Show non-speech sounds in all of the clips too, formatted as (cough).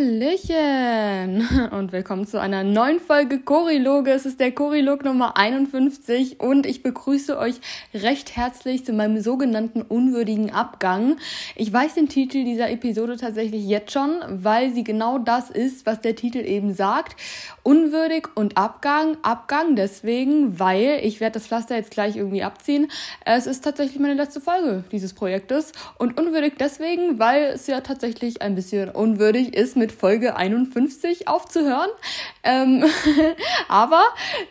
Hallöchen (laughs) und willkommen zu einer neuen Folge Choriloge. Es ist der Chorilog Nummer 51 und ich begrüße euch recht herzlich zu meinem sogenannten unwürdigen Abgang. Ich weiß den Titel dieser Episode tatsächlich jetzt schon, weil sie genau das ist, was der Titel eben sagt. Unwürdig und Abgang. Abgang deswegen, weil ich werde das Pflaster jetzt gleich irgendwie abziehen. Es ist tatsächlich meine letzte Folge dieses Projektes und unwürdig deswegen, weil es ja tatsächlich ein bisschen unwürdig ist, mit Folge 51 aufzuhören. Ähm, (laughs) aber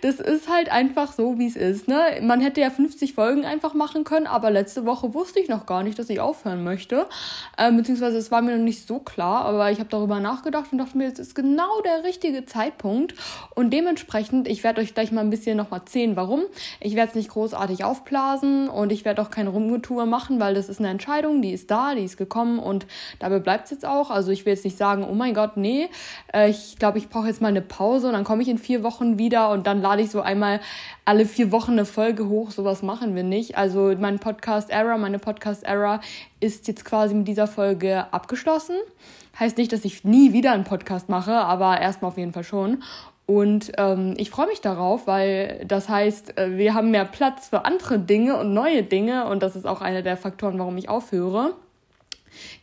das ist halt einfach so, wie es ist. Ne? Man hätte ja 50 Folgen einfach machen können, aber letzte Woche wusste ich noch gar nicht, dass ich aufhören möchte. Ähm, beziehungsweise es war mir noch nicht so klar, aber ich habe darüber nachgedacht und dachte mir, jetzt ist genau der richtige Zeitpunkt. Und dementsprechend, ich werde euch gleich mal ein bisschen nochmal erzählen, warum. Ich werde es nicht großartig aufblasen und ich werde auch keine Rumgetour machen, weil das ist eine Entscheidung, die ist da, die ist gekommen und dabei bleibt es jetzt auch. Also ich will jetzt nicht sagen, oh mein Gott, nee, äh, ich glaube, ich brauche jetzt mal eine Pause und dann komme ich in vier Wochen wieder und dann lade ich so einmal alle vier Wochen eine Folge hoch. Sowas machen wir nicht. Also mein Podcast Era, meine Podcast Era ist jetzt quasi mit dieser Folge abgeschlossen. Heißt nicht, dass ich nie wieder einen Podcast mache, aber erstmal auf jeden Fall schon. Und ähm, ich freue mich darauf, weil das heißt, äh, wir haben mehr Platz für andere Dinge und neue Dinge. Und das ist auch einer der Faktoren, warum ich aufhöre.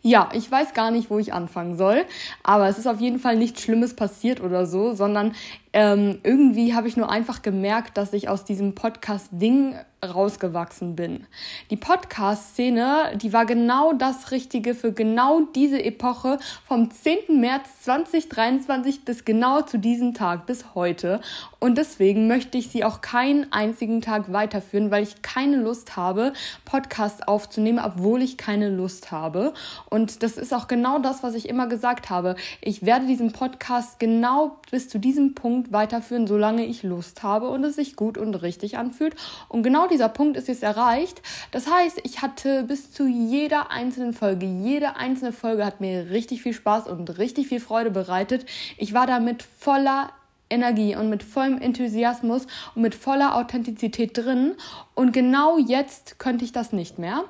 Ja, ich weiß gar nicht, wo ich anfangen soll, aber es ist auf jeden Fall nichts Schlimmes passiert oder so, sondern ähm, irgendwie habe ich nur einfach gemerkt, dass ich aus diesem Podcast-Ding rausgewachsen bin. Die Podcast-Szene, die war genau das Richtige für genau diese Epoche vom 10. März 2023 bis genau zu diesem Tag, bis heute. Und deswegen möchte ich sie auch keinen einzigen Tag weiterführen, weil ich keine Lust habe, Podcasts aufzunehmen, obwohl ich keine Lust habe. Und das ist auch genau das, was ich immer gesagt habe. Ich werde diesen Podcast genau bis zu diesem Punkt weiterführen, solange ich Lust habe und es sich gut und richtig anfühlt. Und genau dieser Punkt ist jetzt erreicht. Das heißt, ich hatte bis zu jeder einzelnen Folge, jede einzelne Folge hat mir richtig viel Spaß und richtig viel Freude bereitet. Ich war damit voller Energie und mit vollem Enthusiasmus und mit voller Authentizität drin. Und genau jetzt könnte ich das nicht mehr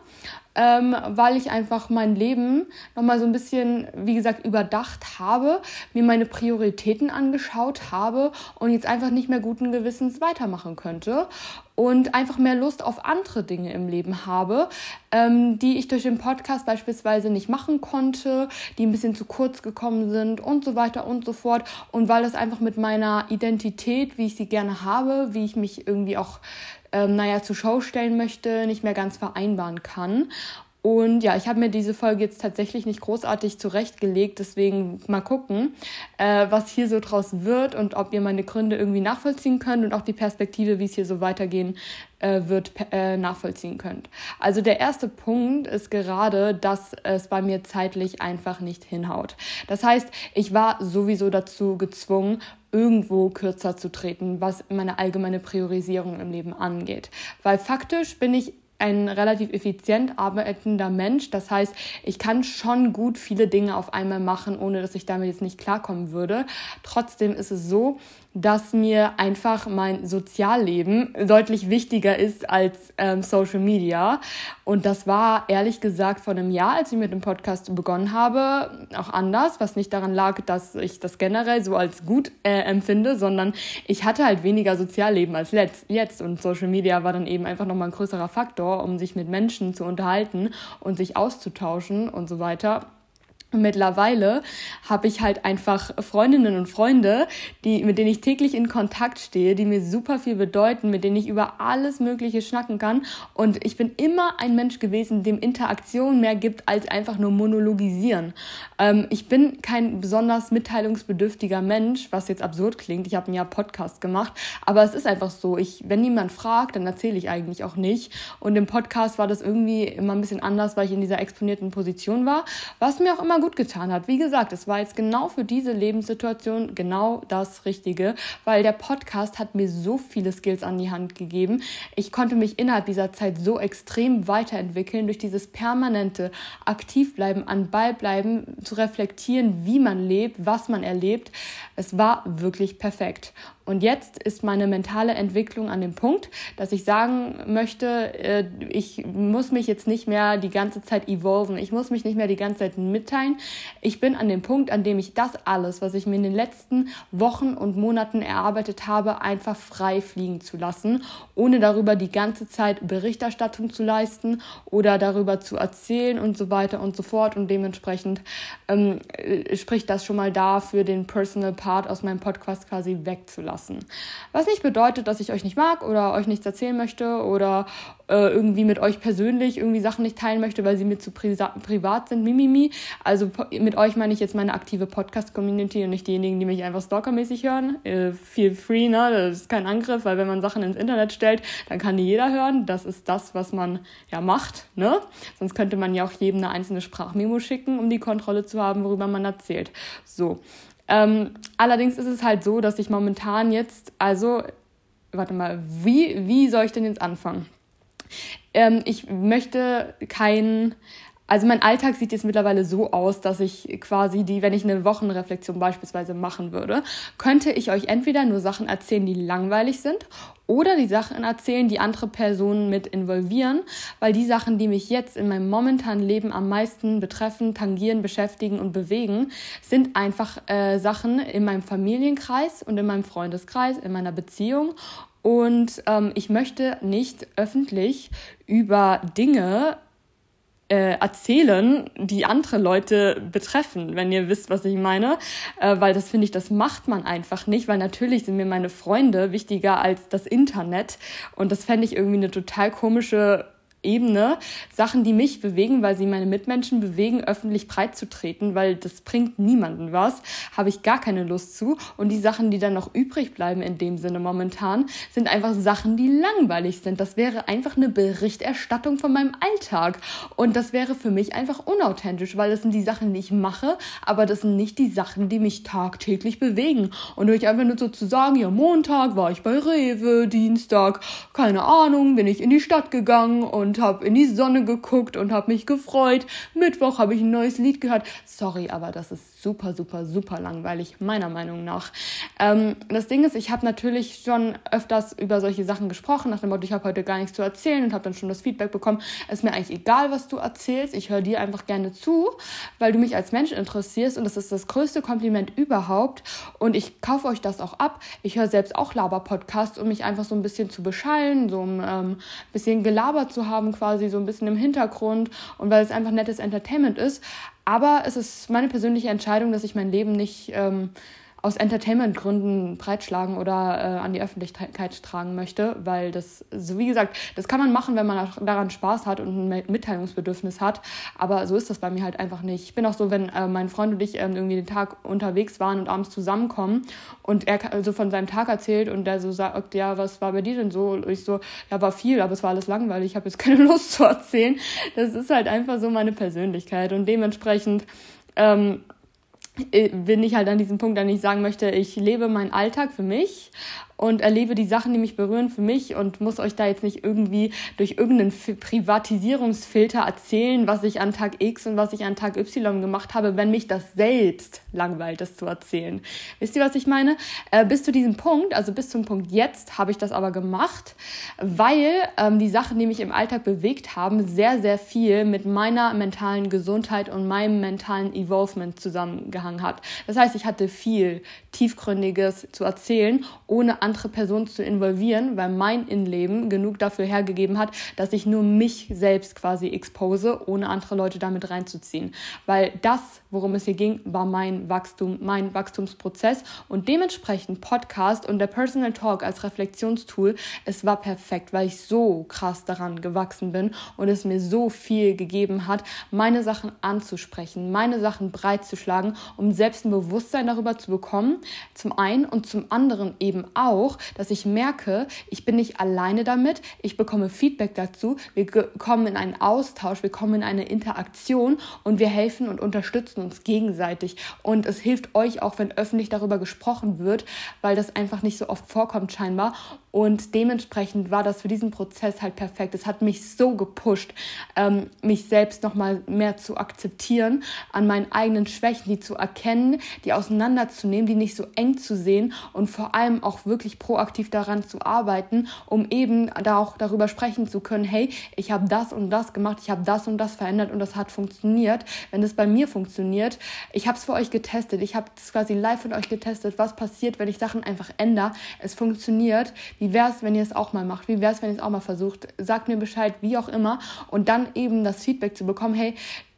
ähm, weil ich einfach mein Leben nochmal so ein bisschen, wie gesagt, überdacht habe, mir meine Prioritäten angeschaut habe und jetzt einfach nicht mehr guten Gewissens weitermachen könnte und einfach mehr Lust auf andere Dinge im Leben habe, ähm, die ich durch den Podcast beispielsweise nicht machen konnte, die ein bisschen zu kurz gekommen sind und so weiter und so fort. Und weil das einfach mit meiner Identität, wie ich sie gerne habe, wie ich mich irgendwie auch ähm, naja, zur Show stellen möchte, nicht mehr ganz vereinbaren kann. Und ja, ich habe mir diese Folge jetzt tatsächlich nicht großartig zurechtgelegt, deswegen mal gucken, äh, was hier so draus wird und ob ihr meine Gründe irgendwie nachvollziehen könnt und auch die Perspektive, wie es hier so weitergehen äh, wird, äh, nachvollziehen könnt. Also der erste Punkt ist gerade, dass es bei mir zeitlich einfach nicht hinhaut. Das heißt, ich war sowieso dazu gezwungen, irgendwo kürzer zu treten, was meine allgemeine Priorisierung im Leben angeht. Weil faktisch bin ich ein relativ effizient arbeitender Mensch. Das heißt, ich kann schon gut viele Dinge auf einmal machen, ohne dass ich damit jetzt nicht klarkommen würde. Trotzdem ist es so, dass mir einfach mein Sozialleben deutlich wichtiger ist als ähm, Social Media. Und das war ehrlich gesagt vor einem Jahr, als ich mit dem Podcast begonnen habe, auch anders, was nicht daran lag, dass ich das generell so als gut äh, empfinde, sondern ich hatte halt weniger Sozialleben als jetzt. Und Social Media war dann eben einfach nochmal ein größerer Faktor, um sich mit Menschen zu unterhalten und sich auszutauschen und so weiter. Mittlerweile habe ich halt einfach Freundinnen und Freunde, die, mit denen ich täglich in Kontakt stehe, die mir super viel bedeuten, mit denen ich über alles Mögliche schnacken kann. Und ich bin immer ein Mensch gewesen, dem Interaktion mehr gibt als einfach nur monologisieren. Ähm, ich bin kein besonders mitteilungsbedürftiger Mensch, was jetzt absurd klingt. Ich habe ein Jahr Podcast gemacht, aber es ist einfach so. Ich, wenn niemand fragt, dann erzähle ich eigentlich auch nicht. Und im Podcast war das irgendwie immer ein bisschen anders, weil ich in dieser exponierten Position war, was mir auch immer gut gut getan hat. Wie gesagt, es war jetzt genau für diese Lebenssituation genau das Richtige, weil der Podcast hat mir so viele Skills an die Hand gegeben. Ich konnte mich innerhalb dieser Zeit so extrem weiterentwickeln durch dieses permanente Aktivbleiben, an Ball bleiben, zu reflektieren, wie man lebt, was man erlebt. Es war wirklich perfekt. Und jetzt ist meine mentale Entwicklung an dem Punkt, dass ich sagen möchte, äh, ich muss mich jetzt nicht mehr die ganze Zeit evolven, ich muss mich nicht mehr die ganze Zeit mitteilen. Ich bin an dem Punkt, an dem ich das alles, was ich mir in den letzten Wochen und Monaten erarbeitet habe, einfach frei fliegen zu lassen, ohne darüber die ganze Zeit Berichterstattung zu leisten oder darüber zu erzählen und so weiter und so fort. Und dementsprechend ähm, äh, spricht das schon mal dafür, den Personal Part aus meinem Podcast quasi wegzulassen. Was nicht bedeutet, dass ich euch nicht mag oder euch nichts erzählen möchte oder äh, irgendwie mit euch persönlich irgendwie Sachen nicht teilen möchte, weil sie mir zu pri privat sind, mimimi. Also mit euch meine ich jetzt meine aktive Podcast-Community und nicht diejenigen, die mich einfach stalkermäßig hören. Äh, feel free, ne? Das ist kein Angriff, weil wenn man Sachen ins Internet stellt, dann kann die jeder hören. Das ist das, was man ja macht, ne? Sonst könnte man ja auch jedem eine einzelne Sprachmemo schicken, um die Kontrolle zu haben, worüber man erzählt. So. Ähm, allerdings ist es halt so, dass ich momentan jetzt, also, warte mal, wie, wie soll ich denn jetzt anfangen? Ähm, ich möchte kein, also mein Alltag sieht jetzt mittlerweile so aus, dass ich quasi die, wenn ich eine Wochenreflexion beispielsweise machen würde, könnte ich euch entweder nur Sachen erzählen, die langweilig sind oder die Sachen erzählen, die andere Personen mit involvieren, weil die Sachen, die mich jetzt in meinem momentanen Leben am meisten betreffen, tangieren, beschäftigen und bewegen, sind einfach äh, Sachen in meinem Familienkreis und in meinem Freundeskreis, in meiner Beziehung. Und ähm, ich möchte nicht öffentlich über Dinge äh, erzählen, die andere Leute betreffen, wenn ihr wisst, was ich meine. Äh, weil das finde ich, das macht man einfach nicht, weil natürlich sind mir meine Freunde wichtiger als das Internet. Und das fände ich irgendwie eine total komische Ebene Sachen, die mich bewegen, weil sie meine Mitmenschen bewegen, öffentlich breit zu treten, weil das bringt niemanden was, habe ich gar keine Lust zu. Und die Sachen, die dann noch übrig bleiben in dem Sinne momentan, sind einfach Sachen, die langweilig sind. Das wäre einfach eine Berichterstattung von meinem Alltag. Und das wäre für mich einfach unauthentisch, weil das sind die Sachen, die ich mache, aber das sind nicht die Sachen, die mich tagtäglich bewegen. Und euch einfach nur so zu sagen, ja, Montag war ich bei Rewe, Dienstag, keine Ahnung, bin ich in die Stadt gegangen und und habe in die Sonne geguckt und habe mich gefreut. Mittwoch habe ich ein neues Lied gehört. Sorry, aber das ist super, super, super langweilig, meiner Meinung nach. Ähm, das Ding ist, ich habe natürlich schon öfters über solche Sachen gesprochen, nach dem Motto, ich habe heute gar nichts zu erzählen und habe dann schon das Feedback bekommen, es ist mir eigentlich egal, was du erzählst, ich höre dir einfach gerne zu, weil du mich als Mensch interessierst und das ist das größte Kompliment überhaupt und ich kaufe euch das auch ab. Ich höre selbst auch Laber-Podcasts, um mich einfach so ein bisschen zu beschallen, so ein ähm, bisschen gelabert zu haben haben, quasi so ein bisschen im Hintergrund und weil es einfach nettes Entertainment ist. Aber es ist meine persönliche Entscheidung, dass ich mein Leben nicht ähm, aus Entertainment-Gründen breitschlagen oder äh, an die Öffentlichkeit tragen möchte, weil das, so wie gesagt, das kann man machen, wenn man daran Spaß hat und ein Mitteilungsbedürfnis hat, aber so ist das bei mir halt einfach nicht. Ich bin auch so, wenn äh, mein Freund und ich äh, irgendwie den Tag unterwegs waren und abends zusammenkommen und er so also von seinem Tag erzählt und der so sagt, ja, was war bei dir denn so? Und ich so, ja, war viel, aber es war alles langweilig, ich habe jetzt keine (laughs) Lust zu erzählen. Das ist halt einfach so meine Persönlichkeit und dementsprechend ähm, äh, bin ich halt an diesem Punkt, an ich sagen möchte, ich lebe meinen Alltag für mich und erlebe die Sachen, die mich berühren für mich und muss euch da jetzt nicht irgendwie durch irgendeinen Privatisierungsfilter erzählen, was ich an Tag X und was ich an Tag Y gemacht habe, wenn mich das selbst langweilt, das zu erzählen. Wisst ihr, was ich meine? Äh, bis zu diesem Punkt, also bis zum Punkt jetzt, habe ich das aber gemacht, weil ähm, die Sachen, die mich im Alltag bewegt haben, sehr, sehr viel mit meiner mentalen Gesundheit und meinem mentalen Evolvement zusammengehangen hat. Das heißt, ich hatte viel Tiefgründiges zu erzählen, ohne andere Personen zu involvieren, weil mein Innenleben genug dafür hergegeben hat, dass ich nur mich selbst quasi expose, ohne andere Leute damit reinzuziehen. Weil das, worum es hier ging, war mein Wachstum, mein Wachstumsprozess. Und dementsprechend Podcast und der Personal Talk als Reflexionstool, es war perfekt, weil ich so krass daran gewachsen bin und es mir so viel gegeben hat, meine Sachen anzusprechen, meine Sachen breit zu schlagen, um selbst ein Bewusstsein darüber zu bekommen, zum einen und zum anderen eben auch, dass ich merke, ich bin nicht alleine damit, ich bekomme Feedback dazu, wir kommen in einen Austausch, wir kommen in eine Interaktion und wir helfen und unterstützen uns gegenseitig. Und es hilft euch auch, wenn öffentlich darüber gesprochen wird, weil das einfach nicht so oft vorkommt scheinbar. Und dementsprechend war das für diesen Prozess halt perfekt. Es hat mich so gepusht, ähm, mich selbst nochmal mehr zu akzeptieren, an meinen eigenen Schwächen, die zu erkennen, die auseinanderzunehmen, die nicht so eng zu sehen und vor allem auch wirklich proaktiv daran zu arbeiten, um eben da auch darüber sprechen zu können, hey, ich habe das und das gemacht, ich habe das und das verändert und das hat funktioniert. Wenn es bei mir funktioniert, ich habe es für euch getestet, ich habe es quasi live mit euch getestet, was passiert, wenn ich Sachen einfach ändere, es funktioniert. Wie wäre es, wenn ihr es auch mal macht? Wie wäre es, wenn ihr es auch mal versucht? Sagt mir Bescheid, wie auch immer. Und dann eben das Feedback zu bekommen, hey,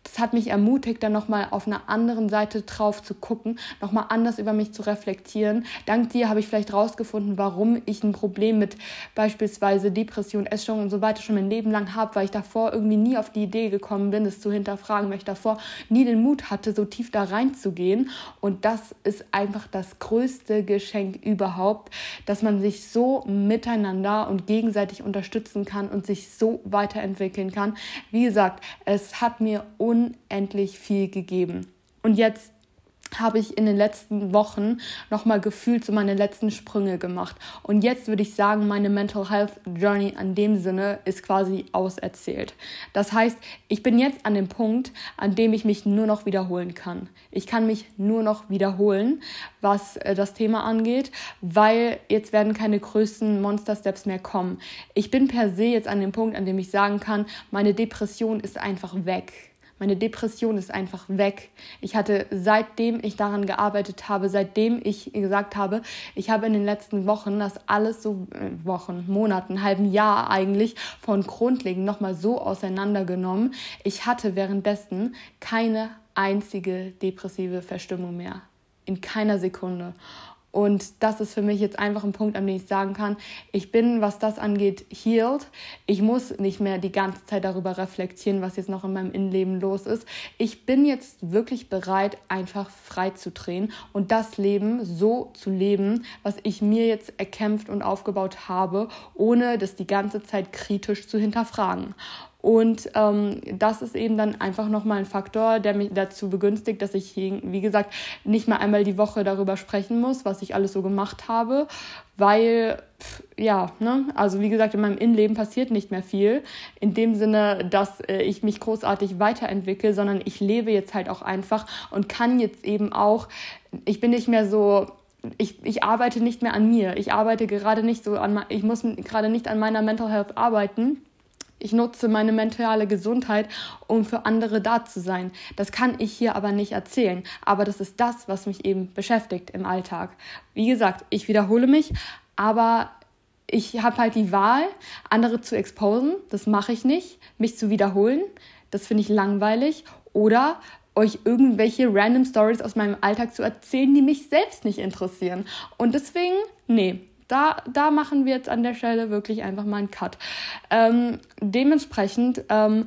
das hat mich ermutigt, dann nochmal auf einer anderen Seite drauf zu gucken, nochmal anders über mich zu reflektieren. Dank dir habe ich vielleicht rausgefunden, warum ich ein Problem mit beispielsweise Depression, Essstörung und so weiter schon mein Leben lang habe, weil ich davor irgendwie nie auf die Idee gekommen bin, es zu hinterfragen, weil ich davor nie den Mut hatte, so tief da reinzugehen. Und das ist einfach das größte Geschenk überhaupt, dass man sich so miteinander und gegenseitig unterstützen kann und sich so weiterentwickeln kann. Wie gesagt, es hat mir un unendlich viel gegeben. Und jetzt habe ich in den letzten Wochen nochmal gefühlt so meine letzten Sprünge gemacht. Und jetzt würde ich sagen, meine Mental Health Journey an dem Sinne ist quasi auserzählt. Das heißt, ich bin jetzt an dem Punkt, an dem ich mich nur noch wiederholen kann. Ich kann mich nur noch wiederholen, was äh, das Thema angeht, weil jetzt werden keine größten Monster Steps mehr kommen. Ich bin per se jetzt an dem Punkt, an dem ich sagen kann, meine Depression ist einfach weg meine Depression ist einfach weg. Ich hatte seitdem ich daran gearbeitet habe, seitdem ich gesagt habe, ich habe in den letzten Wochen das alles so äh, Wochen, Monaten, halben Jahr eigentlich von grundlegend nochmal so auseinandergenommen. Ich hatte währenddessen keine einzige depressive Verstimmung mehr. In keiner Sekunde. Und das ist für mich jetzt einfach ein Punkt, an dem ich sagen kann, ich bin, was das angeht, healed. Ich muss nicht mehr die ganze Zeit darüber reflektieren, was jetzt noch in meinem Innenleben los ist. Ich bin jetzt wirklich bereit, einfach frei zu drehen und das Leben so zu leben, was ich mir jetzt erkämpft und aufgebaut habe, ohne das die ganze Zeit kritisch zu hinterfragen. Und ähm, das ist eben dann einfach nochmal ein Faktor, der mich dazu begünstigt, dass ich, wie gesagt, nicht mehr einmal die Woche darüber sprechen muss, was ich alles so gemacht habe, weil, ja, ne, also wie gesagt, in meinem Innenleben passiert nicht mehr viel. In dem Sinne, dass äh, ich mich großartig weiterentwickle, sondern ich lebe jetzt halt auch einfach und kann jetzt eben auch, ich bin nicht mehr so ich, ich arbeite nicht mehr an mir. Ich arbeite gerade nicht so an, ich muss gerade nicht an meiner Mental Health arbeiten, ich nutze meine mentale Gesundheit, um für andere da zu sein. Das kann ich hier aber nicht erzählen. Aber das ist das, was mich eben beschäftigt im Alltag. Wie gesagt, ich wiederhole mich, aber ich habe halt die Wahl, andere zu exposen. Das mache ich nicht. Mich zu wiederholen. Das finde ich langweilig. Oder euch irgendwelche random Stories aus meinem Alltag zu erzählen, die mich selbst nicht interessieren. Und deswegen, nee, da, da machen wir jetzt an der Stelle wirklich einfach mal einen Cut. Ähm, dementsprechend, ähm,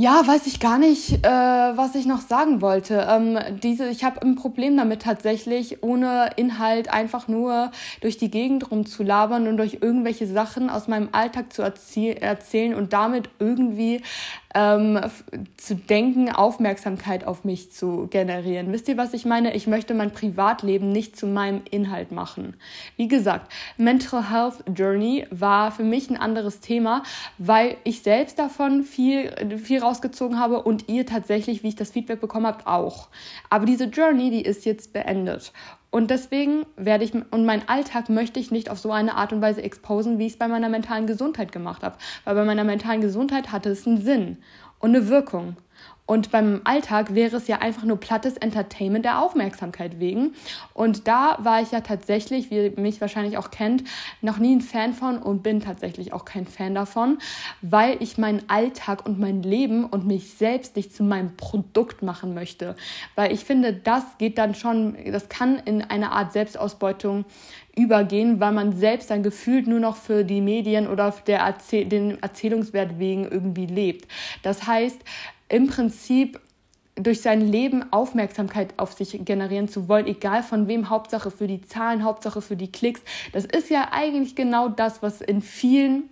ja, weiß ich gar nicht, äh, was ich noch sagen wollte. Ähm, diese, ich habe ein Problem damit tatsächlich, ohne Inhalt einfach nur durch die Gegend rumzulabern und durch irgendwelche Sachen aus meinem Alltag zu erzählen und damit irgendwie ähm, zu denken, Aufmerksamkeit auf mich zu generieren. Wisst ihr, was ich meine? Ich möchte mein Privatleben nicht zu meinem Inhalt machen. Wie gesagt, Mental Health Journey war für mich ein anderes Thema, weil ich selbst davon viel, viel rausgezogen habe und ihr tatsächlich, wie ich das Feedback bekommen habt, auch. Aber diese Journey, die ist jetzt beendet. Und deswegen werde ich, und meinen Alltag möchte ich nicht auf so eine Art und Weise exposen, wie ich es bei meiner mentalen Gesundheit gemacht habe. Weil bei meiner mentalen Gesundheit hatte es einen Sinn und eine Wirkung. Und beim Alltag wäre es ja einfach nur plattes Entertainment der Aufmerksamkeit wegen. Und da war ich ja tatsächlich, wie ihr mich wahrscheinlich auch kennt, noch nie ein Fan von und bin tatsächlich auch kein Fan davon, weil ich meinen Alltag und mein Leben und mich selbst nicht zu meinem Produkt machen möchte. Weil ich finde, das geht dann schon, das kann in eine Art Selbstausbeutung übergehen, weil man selbst dann gefühlt nur noch für die Medien oder der Erzähl den Erzählungswert wegen irgendwie lebt. Das heißt, im Prinzip durch sein Leben Aufmerksamkeit auf sich generieren zu wollen, egal von wem, Hauptsache für die Zahlen, Hauptsache für die Klicks. Das ist ja eigentlich genau das, was in vielen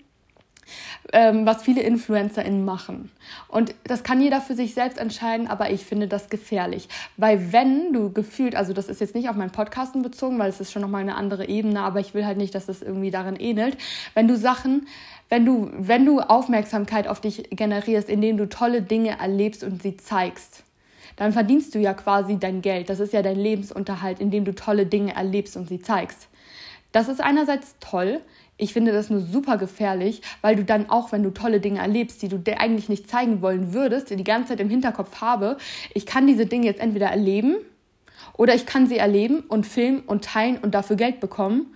ähm, was viele InfluencerInnen machen. Und das kann jeder für sich selbst entscheiden, aber ich finde das gefährlich. Weil wenn du gefühlt, also das ist jetzt nicht auf meinen Podcasten bezogen, weil es ist schon nochmal eine andere Ebene, aber ich will halt nicht, dass das irgendwie darin ähnelt. Wenn du Sachen, wenn du, wenn du Aufmerksamkeit auf dich generierst, indem du tolle Dinge erlebst und sie zeigst, dann verdienst du ja quasi dein Geld. Das ist ja dein Lebensunterhalt, indem du tolle Dinge erlebst und sie zeigst. Das ist einerseits toll, ich finde das nur super gefährlich, weil du dann auch, wenn du tolle Dinge erlebst, die du dir eigentlich nicht zeigen wollen würdest, die ganze Zeit im Hinterkopf habe, ich kann diese Dinge jetzt entweder erleben oder ich kann sie erleben und filmen und teilen und dafür Geld bekommen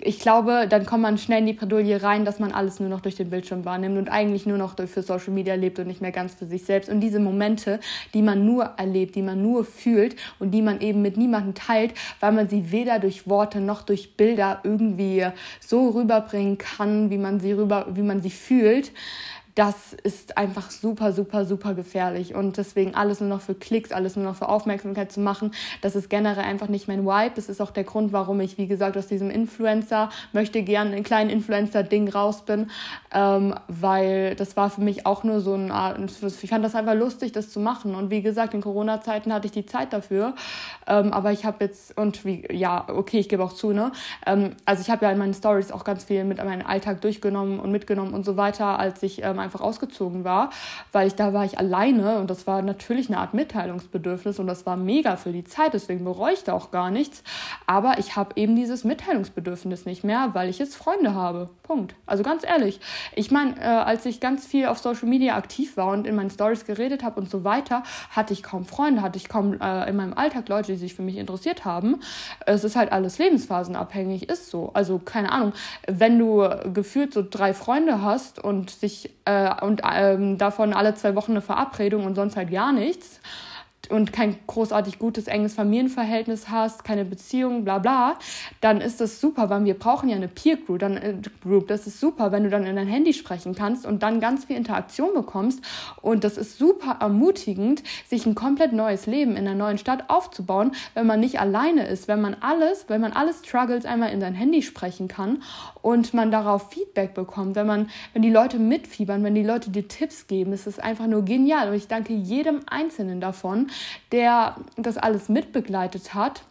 ich glaube, dann kommt man schnell in die Bredouille rein, dass man alles nur noch durch den Bildschirm wahrnimmt und eigentlich nur noch für Social Media lebt und nicht mehr ganz für sich selbst. Und diese Momente, die man nur erlebt, die man nur fühlt und die man eben mit niemandem teilt, weil man sie weder durch Worte noch durch Bilder irgendwie so rüberbringen kann, wie man sie rüber, wie man sie fühlt, das ist einfach super, super, super gefährlich. Und deswegen alles nur noch für Klicks, alles nur noch für Aufmerksamkeit zu machen, das ist generell einfach nicht mein Vibe. Das ist auch der Grund, warum ich, wie gesagt, aus diesem Influencer, möchte gerne ein kleinen Influencer-Ding raus bin, ähm, weil das war für mich auch nur so ein, ich fand das einfach lustig, das zu machen. Und wie gesagt, in Corona-Zeiten hatte ich die Zeit dafür. Ähm, aber ich habe jetzt, und wie, ja, okay, ich gebe auch zu, ne? Ähm, also ich habe ja in meinen Stories auch ganz viel mit meinem Alltag durchgenommen und mitgenommen und so weiter, als ich ähm, einfach ausgezogen war, weil ich da war ich alleine und das war natürlich eine Art Mitteilungsbedürfnis und das war mega für die Zeit, deswegen bereue ich da auch gar nichts. Aber ich habe eben dieses Mitteilungsbedürfnis nicht mehr, weil ich jetzt Freunde habe. Punkt. Also ganz ehrlich, ich meine, äh, als ich ganz viel auf Social Media aktiv war und in meinen Stories geredet habe und so weiter, hatte ich kaum Freunde, hatte ich kaum äh, in meinem Alltag Leute, die sich für mich interessiert haben. Es ist halt alles lebensphasenabhängig, ist so. Also keine Ahnung, wenn du gefühlt so drei Freunde hast und sich äh, und ähm, davon alle zwei Wochen eine Verabredung und sonst halt gar nichts und kein großartig gutes, enges Familienverhältnis hast, keine Beziehung, bla bla, dann ist das super, weil wir brauchen ja eine Peer Group, dann, äh, Group. Das ist super, wenn du dann in dein Handy sprechen kannst und dann ganz viel Interaktion bekommst. Und das ist super ermutigend, sich ein komplett neues Leben in einer neuen Stadt aufzubauen, wenn man nicht alleine ist, wenn man alles, wenn man alle Struggles einmal in sein Handy sprechen kann und man darauf Feedback bekommt, wenn man, wenn die Leute mitfiebern, wenn die Leute dir Tipps geben, ist es einfach nur genial. Und ich danke jedem Einzelnen davon, der das alles mitbegleitet hat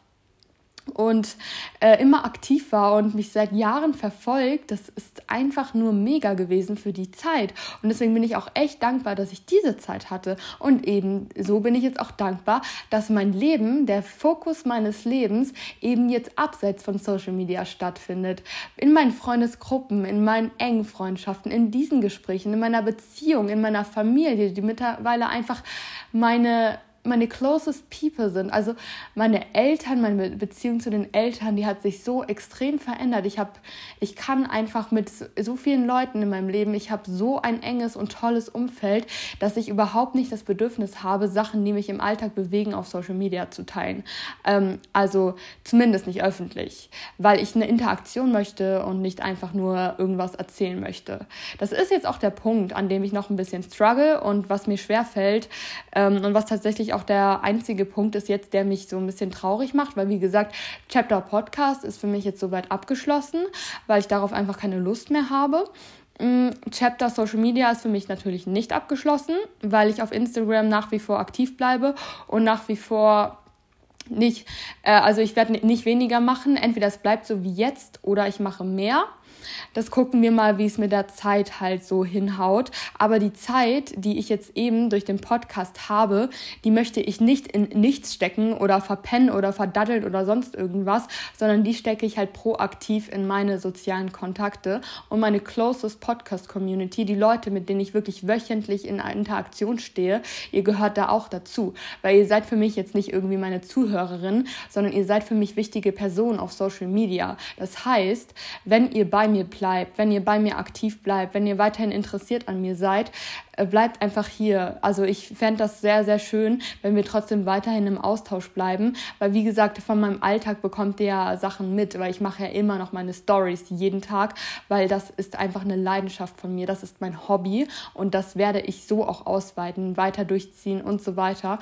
und äh, immer aktiv war und mich seit Jahren verfolgt, das ist einfach nur mega gewesen für die Zeit. Und deswegen bin ich auch echt dankbar, dass ich diese Zeit hatte. Und eben so bin ich jetzt auch dankbar, dass mein Leben, der Fokus meines Lebens, eben jetzt abseits von Social Media stattfindet. In meinen Freundesgruppen, in meinen engen Freundschaften, in diesen Gesprächen, in meiner Beziehung, in meiner Familie, die mittlerweile einfach meine meine closest people sind. Also meine Eltern, meine Beziehung zu den Eltern, die hat sich so extrem verändert. Ich habe, ich kann einfach mit so vielen Leuten in meinem Leben, ich habe so ein enges und tolles Umfeld, dass ich überhaupt nicht das Bedürfnis habe, Sachen, die mich im Alltag bewegen, auf Social Media zu teilen. Ähm, also zumindest nicht öffentlich, weil ich eine Interaktion möchte und nicht einfach nur irgendwas erzählen möchte. Das ist jetzt auch der Punkt, an dem ich noch ein bisschen struggle und was mir schwer fällt ähm, und was tatsächlich auch auch der einzige Punkt ist jetzt, der mich so ein bisschen traurig macht, weil wie gesagt, Chapter Podcast ist für mich jetzt soweit abgeschlossen, weil ich darauf einfach keine Lust mehr habe. Mm, Chapter Social Media ist für mich natürlich nicht abgeschlossen, weil ich auf Instagram nach wie vor aktiv bleibe und nach wie vor nicht, äh, also ich werde nicht weniger machen. Entweder es bleibt so wie jetzt oder ich mache mehr. Das gucken wir mal, wie es mit der Zeit halt so hinhaut. Aber die Zeit, die ich jetzt eben durch den Podcast habe, die möchte ich nicht in nichts stecken oder verpennen oder verdaddeln oder sonst irgendwas, sondern die stecke ich halt proaktiv in meine sozialen Kontakte und meine closest Podcast Community, die Leute, mit denen ich wirklich wöchentlich in Interaktion stehe, ihr gehört da auch dazu, weil ihr seid für mich jetzt nicht irgendwie meine Zuhörerin, sondern ihr seid für mich wichtige Personen auf Social Media. Das heißt, wenn ihr bei mir mir bleibt, wenn ihr bei mir aktiv bleibt, wenn ihr weiterhin interessiert an mir seid, äh, bleibt einfach hier. Also ich fände das sehr, sehr schön, wenn wir trotzdem weiterhin im Austausch bleiben, weil wie gesagt, von meinem Alltag bekommt ihr ja Sachen mit, weil ich mache ja immer noch meine Stories jeden Tag, weil das ist einfach eine Leidenschaft von mir, das ist mein Hobby und das werde ich so auch ausweiten, weiter durchziehen und so weiter.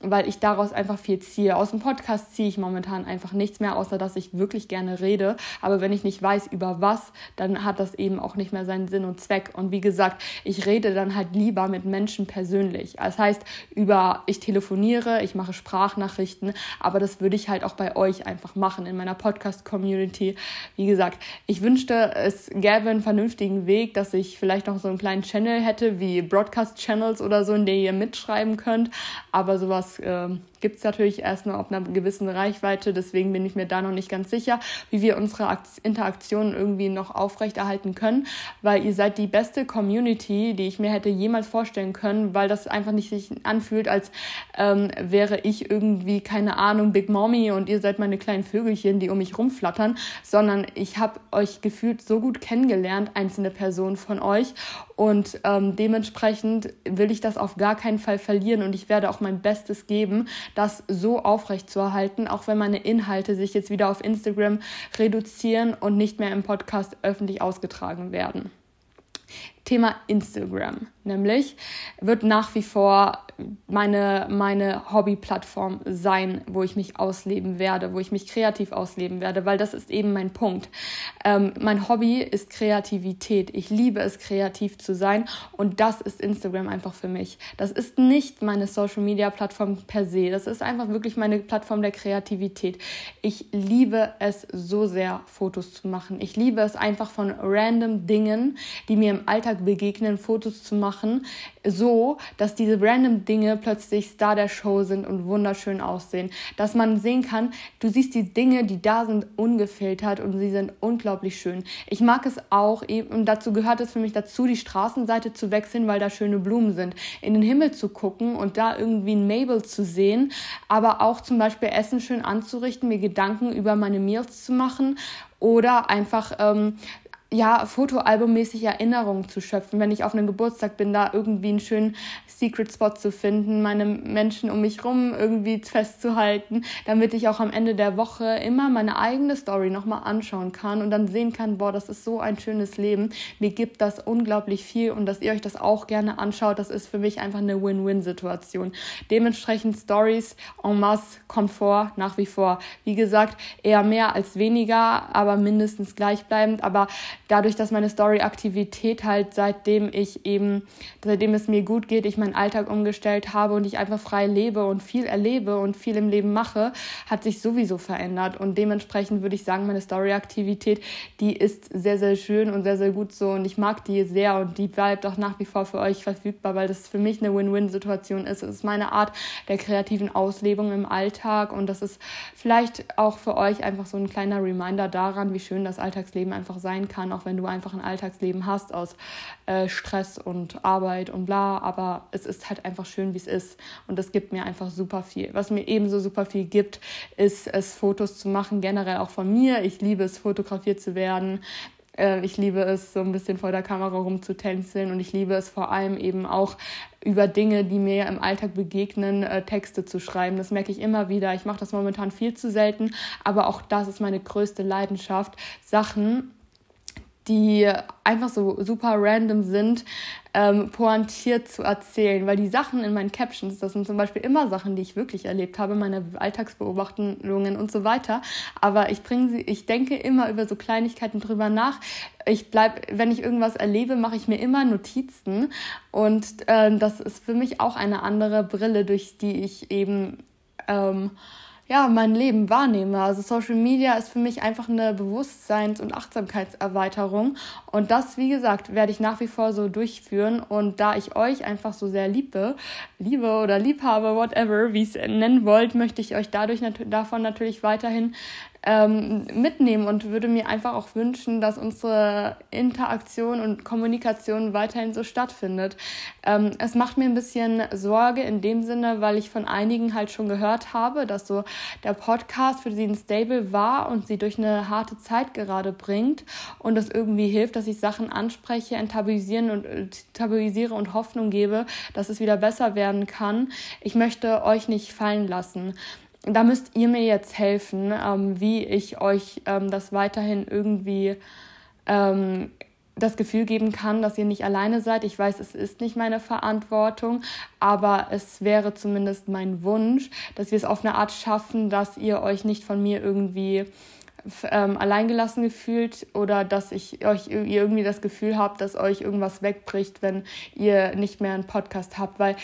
Weil ich daraus einfach viel ziehe. Aus dem Podcast ziehe ich momentan einfach nichts mehr, außer dass ich wirklich gerne rede. Aber wenn ich nicht weiß, über was, dann hat das eben auch nicht mehr seinen Sinn und Zweck. Und wie gesagt, ich rede dann halt lieber mit Menschen persönlich. Das heißt, über, ich telefoniere, ich mache Sprachnachrichten, aber das würde ich halt auch bei euch einfach machen, in meiner Podcast-Community. Wie gesagt, ich wünschte, es gäbe einen vernünftigen Weg, dass ich vielleicht noch so einen kleinen Channel hätte, wie Broadcast-Channels oder so, in der ihr mitschreiben könnt. Aber sowas äh, gibt es natürlich erst nur auf einer gewissen Reichweite. Deswegen bin ich mir da noch nicht ganz sicher, wie wir unsere Interaktionen irgendwie noch aufrechterhalten können, weil ihr seid die beste Community, die ich mir hätte jemals vorstellen können, weil das einfach nicht sich anfühlt, als ähm, wäre ich irgendwie, keine Ahnung, Big Mommy und ihr seid meine kleinen Vögelchen, die um mich rumflattern, sondern ich habe euch gefühlt so gut kennengelernt, einzelne Personen von euch und ähm, dementsprechend will ich das auf gar keinen Fall verlieren und ich werde auch mein Bestes geben, das so aufrechtzuerhalten, auch wenn meine Inhalte sich jetzt wieder auf Instagram reduzieren und nicht mehr im Podcast öffentlich ausgetragen werden. Thema Instagram. Nämlich wird nach wie vor meine, meine Hobby-Plattform sein, wo ich mich ausleben werde, wo ich mich kreativ ausleben werde, weil das ist eben mein Punkt. Ähm, mein Hobby ist Kreativität. Ich liebe es, kreativ zu sein und das ist Instagram einfach für mich. Das ist nicht meine Social-Media-Plattform per se. Das ist einfach wirklich meine Plattform der Kreativität. Ich liebe es so sehr, Fotos zu machen. Ich liebe es einfach von random Dingen, die mir im Alltag begegnen, Fotos zu machen, so, dass diese random Dinge plötzlich Star der Show sind und wunderschön aussehen. Dass man sehen kann, du siehst die Dinge, die da sind, ungefiltert und sie sind unglaublich schön. Ich mag es auch, und dazu gehört es für mich dazu, die Straßenseite zu wechseln, weil da schöne Blumen sind. In den Himmel zu gucken und da irgendwie ein Mabel zu sehen, aber auch zum Beispiel Essen schön anzurichten, mir Gedanken über meine Meals zu machen oder einfach ähm, ja, fotoalbummäßig Erinnerungen zu schöpfen, wenn ich auf einem Geburtstag bin, da irgendwie einen schönen Secret Spot zu finden, meine Menschen um mich rum irgendwie festzuhalten, damit ich auch am Ende der Woche immer meine eigene Story nochmal anschauen kann und dann sehen kann, boah, das ist so ein schönes Leben. Mir gibt das unglaublich viel und dass ihr euch das auch gerne anschaut, das ist für mich einfach eine Win-Win-Situation. Dementsprechend Stories en masse kommt vor, nach wie vor. Wie gesagt, eher mehr als weniger, aber mindestens gleichbleibend, aber dadurch, dass meine Story-Aktivität halt seitdem ich eben, seitdem es mir gut geht, ich meinen Alltag umgestellt habe und ich einfach frei lebe und viel erlebe und viel im Leben mache, hat sich sowieso verändert. Und dementsprechend würde ich sagen, meine Story-Aktivität, die ist sehr, sehr schön und sehr, sehr gut so. Und ich mag die sehr und die bleibt auch nach wie vor für euch verfügbar, weil das für mich eine Win-Win-Situation ist. Es ist meine Art der kreativen Auslebung im Alltag und das ist vielleicht auch für euch einfach so ein kleiner Reminder daran, wie schön das Alltagsleben einfach sein kann auch wenn du einfach ein Alltagsleben hast aus äh, Stress und Arbeit und bla. Aber es ist halt einfach schön, wie es ist. Und das gibt mir einfach super viel. Was mir ebenso super viel gibt, ist es Fotos zu machen, generell auch von mir. Ich liebe es, fotografiert zu werden. Äh, ich liebe es, so ein bisschen vor der Kamera rumzutänzeln und ich liebe es vor allem eben auch über Dinge, die mir im Alltag begegnen, äh, Texte zu schreiben. Das merke ich immer wieder. Ich mache das momentan viel zu selten, aber auch das ist meine größte Leidenschaft, Sachen die einfach so super random sind, ähm, pointiert zu erzählen. Weil die Sachen in meinen Captions, das sind zum Beispiel immer Sachen, die ich wirklich erlebt habe, meine Alltagsbeobachtungen und so weiter. Aber ich bringe sie, ich denke immer über so Kleinigkeiten drüber nach. Ich bleib, wenn ich irgendwas erlebe, mache ich mir immer Notizen. Und äh, das ist für mich auch eine andere Brille, durch die ich eben ähm, ja, mein Leben wahrnehme. Also Social Media ist für mich einfach eine Bewusstseins- und Achtsamkeitserweiterung. Und das, wie gesagt, werde ich nach wie vor so durchführen. Und da ich euch einfach so sehr liebe, liebe oder lieb habe, whatever, wie es nennen wollt, möchte ich euch dadurch davon natürlich weiterhin ähm, mitnehmen und würde mir einfach auch wünschen, dass unsere Interaktion und Kommunikation weiterhin so stattfindet. Ähm, es macht mir ein bisschen Sorge in dem Sinne, weil ich von einigen halt schon gehört habe, dass so der Podcast für sie ein Stable war und sie durch eine harte Zeit gerade bringt und das irgendwie hilft, dass ich Sachen anspreche, enttabuisieren und äh, tabuisiere und Hoffnung gebe, dass es wieder besser werden kann. Ich möchte euch nicht fallen lassen da müsst ihr mir jetzt helfen, ähm, wie ich euch ähm, das weiterhin irgendwie ähm, das Gefühl geben kann, dass ihr nicht alleine seid. Ich weiß, es ist nicht meine Verantwortung, aber es wäre zumindest mein Wunsch, dass wir es auf eine Art schaffen, dass ihr euch nicht von mir irgendwie ähm, alleingelassen gefühlt oder dass ich euch ihr irgendwie das Gefühl habt, dass euch irgendwas wegbricht, wenn ihr nicht mehr einen Podcast habt, weil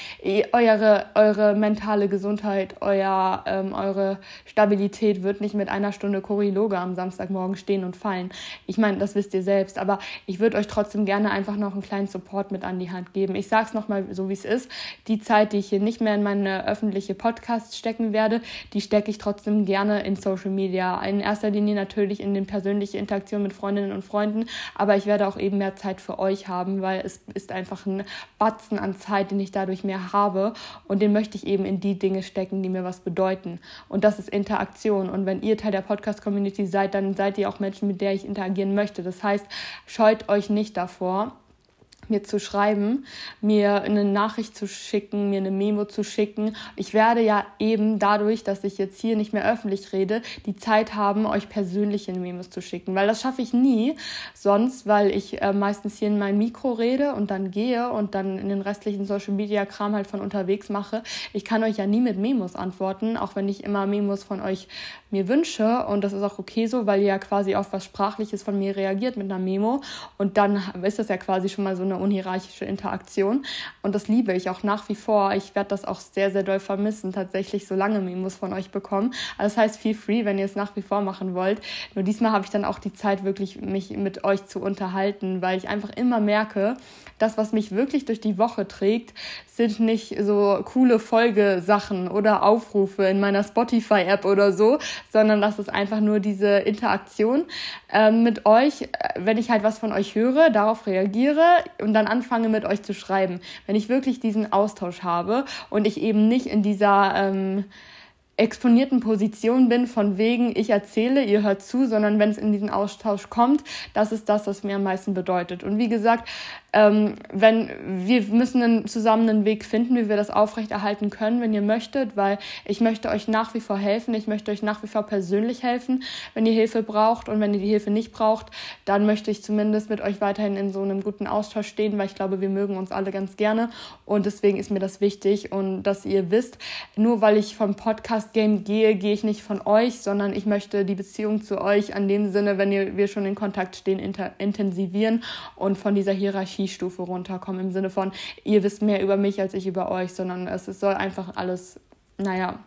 eure, eure mentale Gesundheit, euer, ähm, eure Stabilität wird nicht mit einer Stunde Choriloge am Samstagmorgen stehen und fallen. Ich meine, das wisst ihr selbst, aber ich würde euch trotzdem gerne einfach noch einen kleinen Support mit an die Hand geben. Ich sage es nochmal so, wie es ist. Die Zeit, die ich hier nicht mehr in meine öffentliche Podcasts stecken werde, die stecke ich trotzdem gerne in Social Media. In erster Linie Linie natürlich in den persönlichen Interaktionen mit Freundinnen und Freunden, aber ich werde auch eben mehr Zeit für euch haben, weil es ist einfach ein Batzen an Zeit, den ich dadurch mehr habe und den möchte ich eben in die Dinge stecken, die mir was bedeuten. Und das ist Interaktion. Und wenn ihr Teil der Podcast-Community seid, dann seid ihr auch Menschen, mit der ich interagieren möchte. Das heißt, scheut euch nicht davor mir zu schreiben, mir eine Nachricht zu schicken, mir eine Memo zu schicken. Ich werde ja eben dadurch, dass ich jetzt hier nicht mehr öffentlich rede, die Zeit haben, euch persönliche Memos zu schicken, weil das schaffe ich nie sonst, weil ich äh, meistens hier in mein Mikro rede und dann gehe und dann in den restlichen Social Media Kram halt von unterwegs mache. Ich kann euch ja nie mit Memos antworten, auch wenn ich immer Memos von euch mir wünsche und das ist auch okay so, weil ihr ja quasi auf was Sprachliches von mir reagiert mit einer Memo und dann ist das ja quasi schon mal so eine unhierarchische Interaktion und das liebe ich auch nach wie vor. Ich werde das auch sehr, sehr doll vermissen, tatsächlich so lange Memos von euch bekommen. Also das heißt, feel free, wenn ihr es nach wie vor machen wollt. Nur diesmal habe ich dann auch die Zeit, wirklich mich mit euch zu unterhalten, weil ich einfach immer merke, das, was mich wirklich durch die Woche trägt, sind nicht so coole Folgesachen oder Aufrufe in meiner Spotify-App oder so, sondern das ist einfach nur diese Interaktion äh, mit euch, wenn ich halt was von euch höre, darauf reagiere und dann anfange mit euch zu schreiben. Wenn ich wirklich diesen Austausch habe und ich eben nicht in dieser ähm, exponierten Position bin, von wegen, ich erzähle, ihr hört zu, sondern wenn es in diesen Austausch kommt, das ist das, was mir am meisten bedeutet. Und wie gesagt, ähm, wenn wir müssen einen, zusammen einen Weg finden, wie wir das aufrechterhalten können, wenn ihr möchtet, weil ich möchte euch nach wie vor helfen, ich möchte euch nach wie vor persönlich helfen, wenn ihr Hilfe braucht und wenn ihr die Hilfe nicht braucht, dann möchte ich zumindest mit euch weiterhin in so einem guten Austausch stehen, weil ich glaube, wir mögen uns alle ganz gerne und deswegen ist mir das wichtig und dass ihr wisst, nur weil ich vom Podcast Game gehe, gehe ich nicht von euch, sondern ich möchte die Beziehung zu euch an dem Sinne, wenn ihr, wir schon in Kontakt stehen, intensivieren und von dieser Hierarchie Hierarchiestufe runterkommen im Sinne von, ihr wisst mehr über mich als ich über euch, sondern es, soll einfach alles, naja,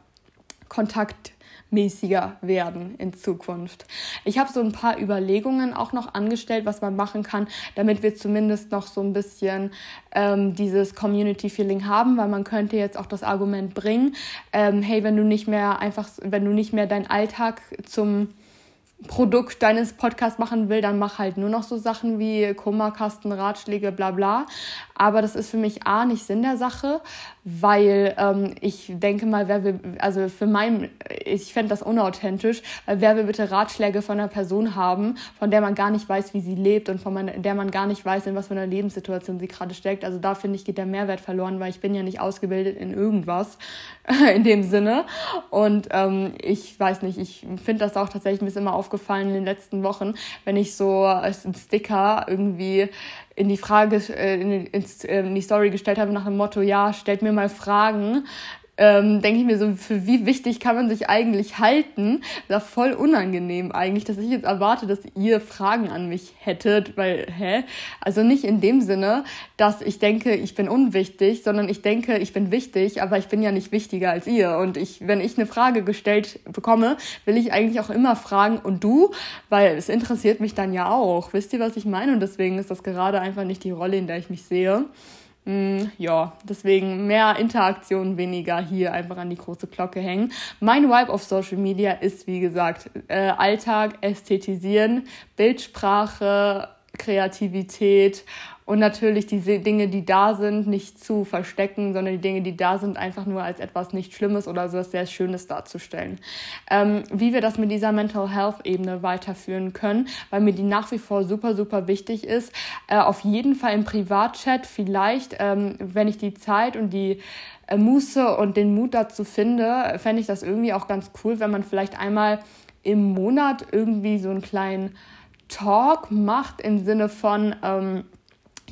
kontaktmäßiger werden in Zukunft. Ich habe so ein paar Überlegungen auch noch angestellt, was man machen kann, damit wir zumindest noch so ein bisschen ähm, dieses Community-Feeling haben, weil man könnte jetzt auch das Argument bringen, ähm, hey, wenn du nicht mehr einfach, wenn du nicht mehr deinen Alltag zum Produkt deines Podcasts machen will, dann mach halt nur noch so Sachen wie Kummerkasten, Ratschläge, bla bla. Aber das ist für mich A nicht Sinn der Sache, weil ähm, ich denke mal, wer will, also für mein, ich fände das unauthentisch, weil wer will bitte Ratschläge von einer Person haben, von der man gar nicht weiß, wie sie lebt und von man, der man gar nicht weiß, in was für einer Lebenssituation sie gerade steckt. Also da finde ich, geht der Mehrwert verloren, weil ich bin ja nicht ausgebildet in irgendwas (laughs) in dem Sinne. Und ähm, ich weiß nicht, ich finde das auch tatsächlich, mir ist immer aufgefallen in den letzten Wochen, wenn ich so als Sticker irgendwie in die Frage, äh, in, ins, äh, in die Story gestellt habe nach dem Motto, ja, stellt mir mal Fragen, ähm, denke ich mir so, für wie wichtig kann man sich eigentlich halten? Das ist voll unangenehm eigentlich, dass ich jetzt erwarte, dass ihr Fragen an mich hättet, weil, hä? Also nicht in dem Sinne, dass ich denke, ich bin unwichtig, sondern ich denke, ich bin wichtig, aber ich bin ja nicht wichtiger als ihr. Und ich, wenn ich eine Frage gestellt bekomme, will ich eigentlich auch immer fragen, und du? Weil es interessiert mich dann ja auch. Wisst ihr, was ich meine? Und deswegen ist das gerade einfach nicht die Rolle, in der ich mich sehe. Mm, ja, deswegen mehr Interaktion, weniger hier einfach an die große Glocke hängen. Mein Vibe auf Social Media ist, wie gesagt, äh, Alltag, Ästhetisieren, Bildsprache, Kreativität und natürlich diese Dinge, die da sind, nicht zu verstecken, sondern die Dinge, die da sind, einfach nur als etwas nicht Schlimmes oder so etwas sehr Schönes darzustellen. Ähm, wie wir das mit dieser Mental Health Ebene weiterführen können, weil mir die nach wie vor super, super wichtig ist. Äh, auf jeden Fall im Privatchat vielleicht, ähm, wenn ich die Zeit und die äh, Muße und den Mut dazu finde, fände ich das irgendwie auch ganz cool, wenn man vielleicht einmal im Monat irgendwie so einen kleinen Talk macht im Sinne von, ähm,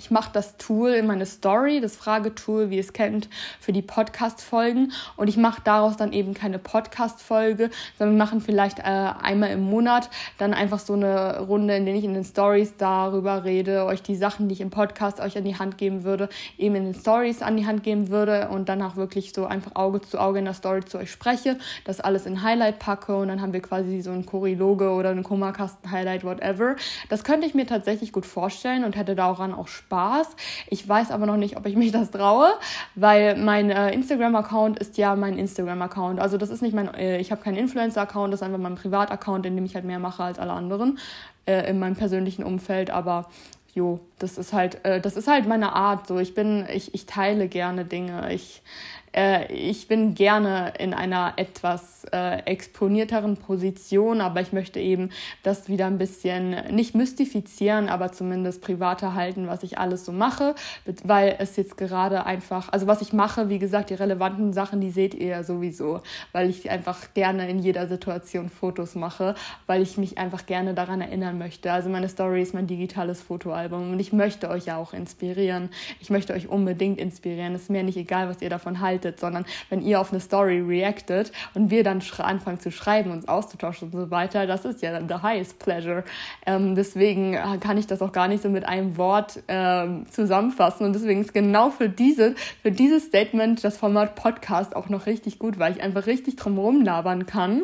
ich mache das Tool in meine Story, das Fragetool, wie ihr es kennt, für die Podcast-Folgen. Und ich mache daraus dann eben keine Podcast-Folge, sondern wir machen vielleicht äh, einmal im Monat dann einfach so eine Runde, in der ich in den Stories darüber rede, euch die Sachen, die ich im Podcast euch an die Hand geben würde, eben in den Stories an die Hand geben würde und danach wirklich so einfach Auge zu Auge in der Story zu euch spreche, das alles in Highlight packe und dann haben wir quasi so ein Choriloge oder ein Kummerkasten-Highlight, whatever. Das könnte ich mir tatsächlich gut vorstellen und hätte daran auch Spaß Spaß. Ich weiß aber noch nicht, ob ich mich das traue, weil mein äh, Instagram-Account ist ja mein Instagram-Account. Also das ist nicht mein, äh, ich habe keinen Influencer-Account, das ist einfach mein Privat-Account, in dem ich halt mehr mache als alle anderen äh, in meinem persönlichen Umfeld. Aber jo, das ist halt, äh, das ist halt meine Art. So, ich bin, ich, ich teile gerne Dinge. Ich äh, ich bin gerne in einer etwas äh, exponierteren Position, aber ich möchte eben das wieder ein bisschen nicht mystifizieren, aber zumindest privater halten, was ich alles so mache, weil es jetzt gerade einfach, also was ich mache, wie gesagt, die relevanten Sachen, die seht ihr ja sowieso, weil ich einfach gerne in jeder Situation Fotos mache, weil ich mich einfach gerne daran erinnern möchte. Also meine Story ist mein digitales Fotoalbum und ich möchte euch ja auch inspirieren. Ich möchte euch unbedingt inspirieren. Es ist mir nicht egal, was ihr davon haltet reacted, sondern wenn ihr auf eine Story reactet und wir dann anfangen zu schreiben, uns auszutauschen und so weiter, das ist ja the highest pleasure. Ähm, deswegen äh, kann ich das auch gar nicht so mit einem Wort ähm, zusammenfassen und deswegen ist genau für diese, für dieses Statement das Format Podcast auch noch richtig gut, weil ich einfach richtig drumherum labern kann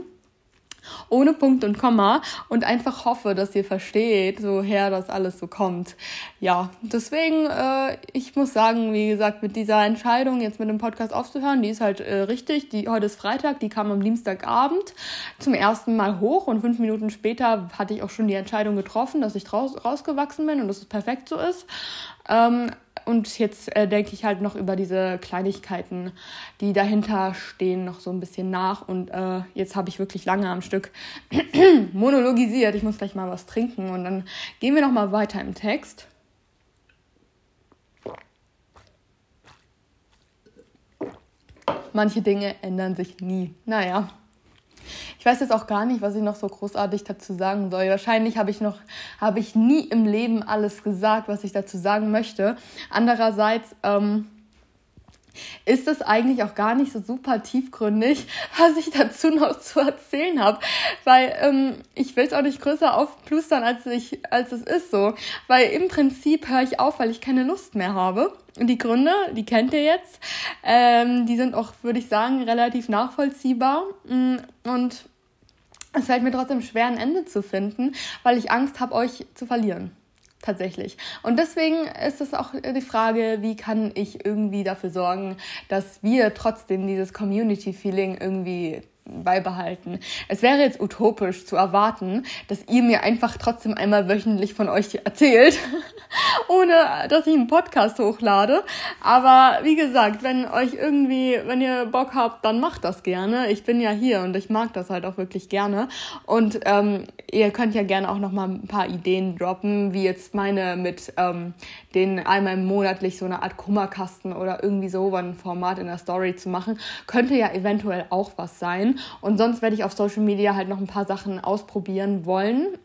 ohne Punkt und Komma und einfach hoffe, dass ihr versteht, woher das alles so kommt. Ja, deswegen, äh, ich muss sagen, wie gesagt, mit dieser Entscheidung jetzt mit dem Podcast aufzuhören, die ist halt äh, richtig. Die, heute ist Freitag, die kam am Dienstagabend zum ersten Mal hoch und fünf Minuten später hatte ich auch schon die Entscheidung getroffen, dass ich raus, rausgewachsen bin und dass es perfekt so ist. Ähm, und jetzt äh, denke ich halt noch über diese Kleinigkeiten, die dahinter stehen, noch so ein bisschen nach. Und äh, jetzt habe ich wirklich lange am Stück (clears throat) monologisiert. Ich muss gleich mal was trinken und dann gehen wir noch mal weiter im Text. Manche Dinge ändern sich nie. Naja. Ich weiß jetzt auch gar nicht, was ich noch so großartig dazu sagen soll. Wahrscheinlich habe ich noch, habe ich nie im Leben alles gesagt, was ich dazu sagen möchte. Andererseits, ähm, ist es eigentlich auch gar nicht so super tiefgründig, (laughs) was ich dazu noch zu erzählen habe. Weil ähm, ich will es auch nicht größer aufplustern, als, ich, als es ist so. Weil im Prinzip höre ich auf, weil ich keine Lust mehr habe. Und die Gründe, die kennt ihr jetzt. Ähm, die sind auch, würde ich sagen, relativ nachvollziehbar. Mm, und es fällt mir trotzdem schwer, ein Ende zu finden, weil ich Angst habe, euch zu verlieren tatsächlich. Und deswegen ist es auch die Frage, wie kann ich irgendwie dafür sorgen, dass wir trotzdem dieses Community-Feeling irgendwie beibehalten. Es wäre jetzt utopisch zu erwarten, dass ihr mir einfach trotzdem einmal wöchentlich von euch erzählt, (laughs) ohne dass ich einen Podcast hochlade. Aber wie gesagt, wenn euch irgendwie, wenn ihr Bock habt, dann macht das gerne. Ich bin ja hier und ich mag das halt auch wirklich gerne. Und ähm, ihr könnt ja gerne auch noch mal ein paar Ideen droppen, wie jetzt meine mit ähm, den einmal monatlich so eine Art Kummerkasten oder irgendwie so ein Format in der Story zu machen, könnte ja eventuell auch was sein. Und sonst werde ich auf Social Media halt noch ein paar Sachen ausprobieren wollen.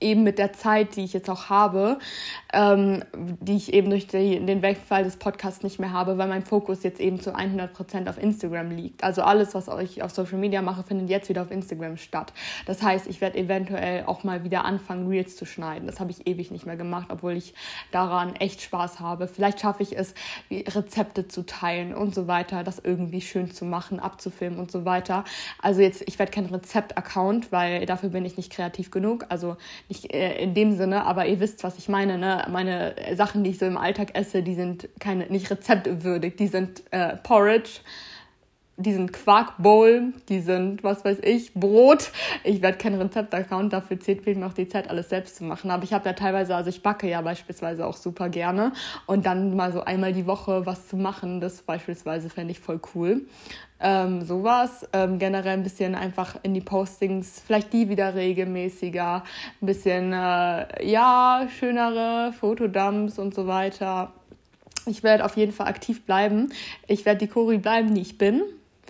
Eben mit der Zeit, die ich jetzt auch habe, ähm, die ich eben durch die, den Wegfall des Podcasts nicht mehr habe, weil mein Fokus jetzt eben zu 100% auf Instagram liegt. Also alles, was ich auf Social Media mache, findet jetzt wieder auf Instagram statt. Das heißt, ich werde eventuell auch mal wieder anfangen, Reels zu schneiden. Das habe ich ewig nicht mehr gemacht, obwohl ich daran echt Spaß habe. Vielleicht schaffe ich es, Rezepte zu teilen und so weiter, das irgendwie schön zu machen, abzufilmen und so weiter. Also jetzt, ich werde kein Rezept-Account, weil dafür bin ich nicht kreativ genug. Also nicht äh, in dem Sinne, aber ihr wisst, was ich meine. Ne? Meine Sachen, die ich so im Alltag esse, die sind keine, nicht rezeptwürdig, die sind äh, Porridge die sind Quarkbowl, die sind, was weiß ich, Brot. Ich werde keinen Rezept-Account, dafür zählt mir auch die Zeit, alles selbst zu machen. Aber ich habe ja teilweise, also ich backe ja beispielsweise auch super gerne. Und dann mal so einmal die Woche was zu machen, das beispielsweise fände ich voll cool ähm, sowas. Ähm, generell ein bisschen einfach in die Postings, vielleicht die wieder regelmäßiger, ein bisschen, äh, ja, schönere Fotodumps und so weiter. Ich werde auf jeden Fall aktiv bleiben. Ich werde die Cori bleiben, die ich bin